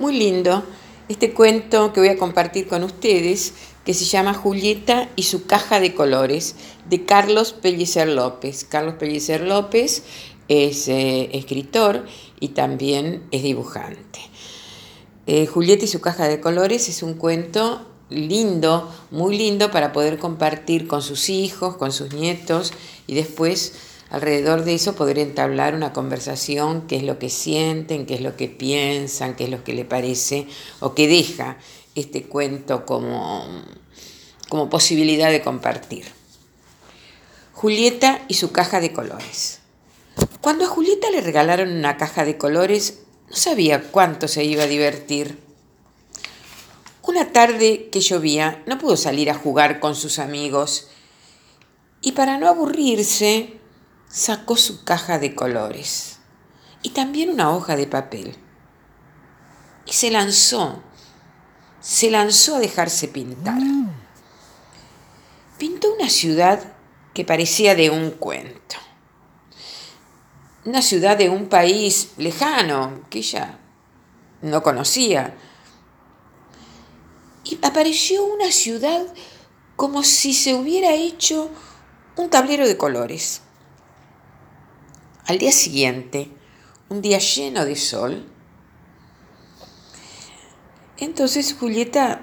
muy lindo este cuento que voy a compartir con ustedes, que se llama Julieta y su caja de colores, de Carlos Pellicer López. Carlos Pellicer López es eh, escritor y también es dibujante. Eh, Julieta y su caja de colores es un cuento lindo, muy lindo para poder compartir con sus hijos, con sus nietos y después alrededor de eso poder entablar una conversación, qué es lo que sienten, qué es lo que piensan, qué es lo que le parece o que deja este cuento como, como posibilidad de compartir. Julieta y su caja de colores. Cuando a Julieta le regalaron una caja de colores, no sabía cuánto se iba a divertir. Una tarde que llovía, no pudo salir a jugar con sus amigos y para no aburrirse, sacó su caja de colores y también una hoja de papel. Y se lanzó, se lanzó a dejarse pintar. Pintó una ciudad que parecía de un cuento. Una ciudad de un país lejano que ella no conocía. Y apareció una ciudad como si se hubiera hecho un tablero de colores. Al día siguiente, un día lleno de sol, entonces Julieta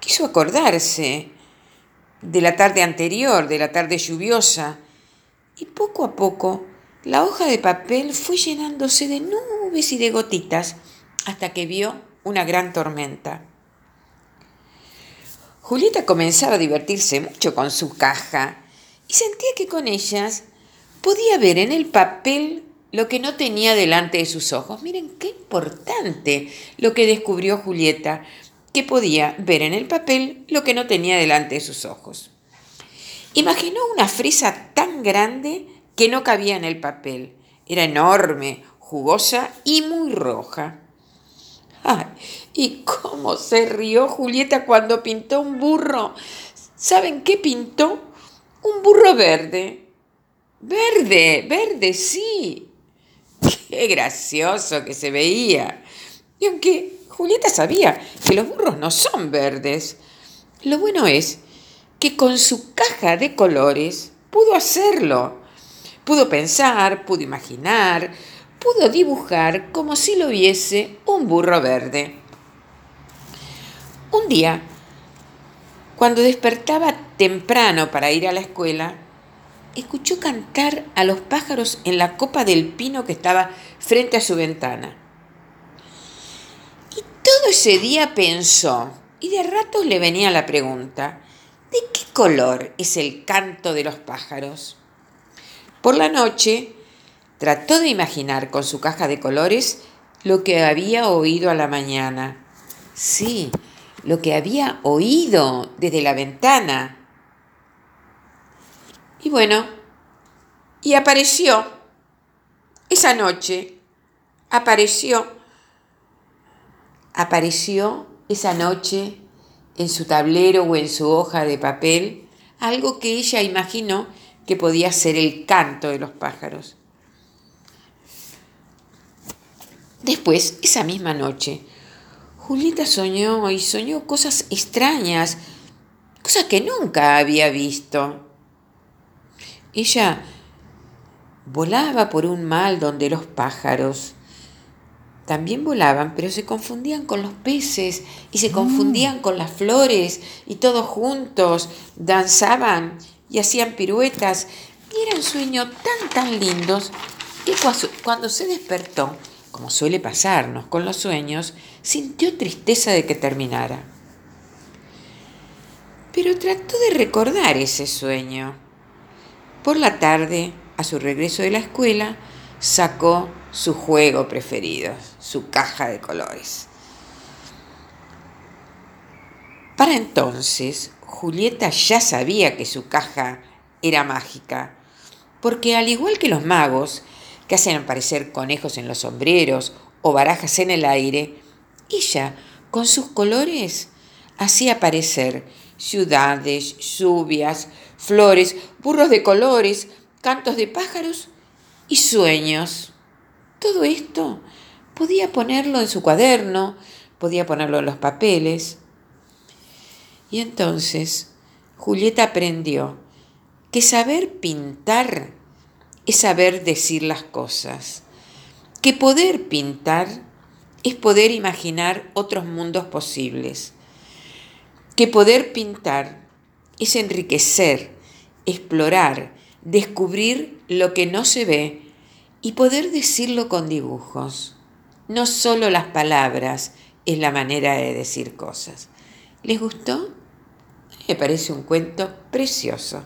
quiso acordarse de la tarde anterior, de la tarde lluviosa, y poco a poco la hoja de papel fue llenándose de nubes y de gotitas hasta que vio una gran tormenta. Julieta comenzaba a divertirse mucho con su caja y sentía que con ellas podía ver en el papel lo que no tenía delante de sus ojos. Miren qué importante lo que descubrió Julieta, que podía ver en el papel lo que no tenía delante de sus ojos. Imaginó una fresa tan grande que no cabía en el papel. Era enorme, jugosa y muy roja. ¡Ay! ¿Y cómo se rió Julieta cuando pintó un burro? ¿Saben qué pintó? Un burro verde. Verde, verde, sí. Qué gracioso que se veía. Y aunque Julieta sabía que los burros no son verdes, lo bueno es que con su caja de colores pudo hacerlo. Pudo pensar, pudo imaginar, pudo dibujar como si lo viese un burro verde. Un día cuando despertaba temprano para ir a la escuela, escuchó cantar a los pájaros en la copa del pino que estaba frente a su ventana. Y todo ese día pensó, y de ratos le venía la pregunta, ¿de qué color es el canto de los pájaros? Por la noche, trató de imaginar con su caja de colores lo que había oído a la mañana. Sí, lo que había oído desde la ventana. Y bueno, y apareció esa noche, apareció, apareció esa noche en su tablero o en su hoja de papel algo que ella imaginó que podía ser el canto de los pájaros. Después, esa misma noche, Julieta soñó y soñó cosas extrañas, cosas que nunca había visto. Ella volaba por un mal donde los pájaros también volaban, pero se confundían con los peces y se confundían con las flores y todos juntos danzaban y hacían piruetas y eran sueños tan tan lindos que cuando se despertó como suele pasarnos con los sueños, sintió tristeza de que terminara. Pero trató de recordar ese sueño. Por la tarde, a su regreso de la escuela, sacó su juego preferido, su caja de colores. Para entonces, Julieta ya sabía que su caja era mágica, porque al igual que los magos, que hacen aparecer conejos en los sombreros o barajas en el aire, ella, con sus colores, hacía aparecer ciudades, lluvias, flores, burros de colores, cantos de pájaros y sueños. Todo esto podía ponerlo en su cuaderno, podía ponerlo en los papeles. Y entonces Julieta aprendió que saber pintar es saber decir las cosas, que poder pintar es poder imaginar otros mundos posibles, que poder pintar es enriquecer, explorar, descubrir lo que no se ve y poder decirlo con dibujos. No solo las palabras es la manera de decir cosas. ¿Les gustó? Me parece un cuento precioso.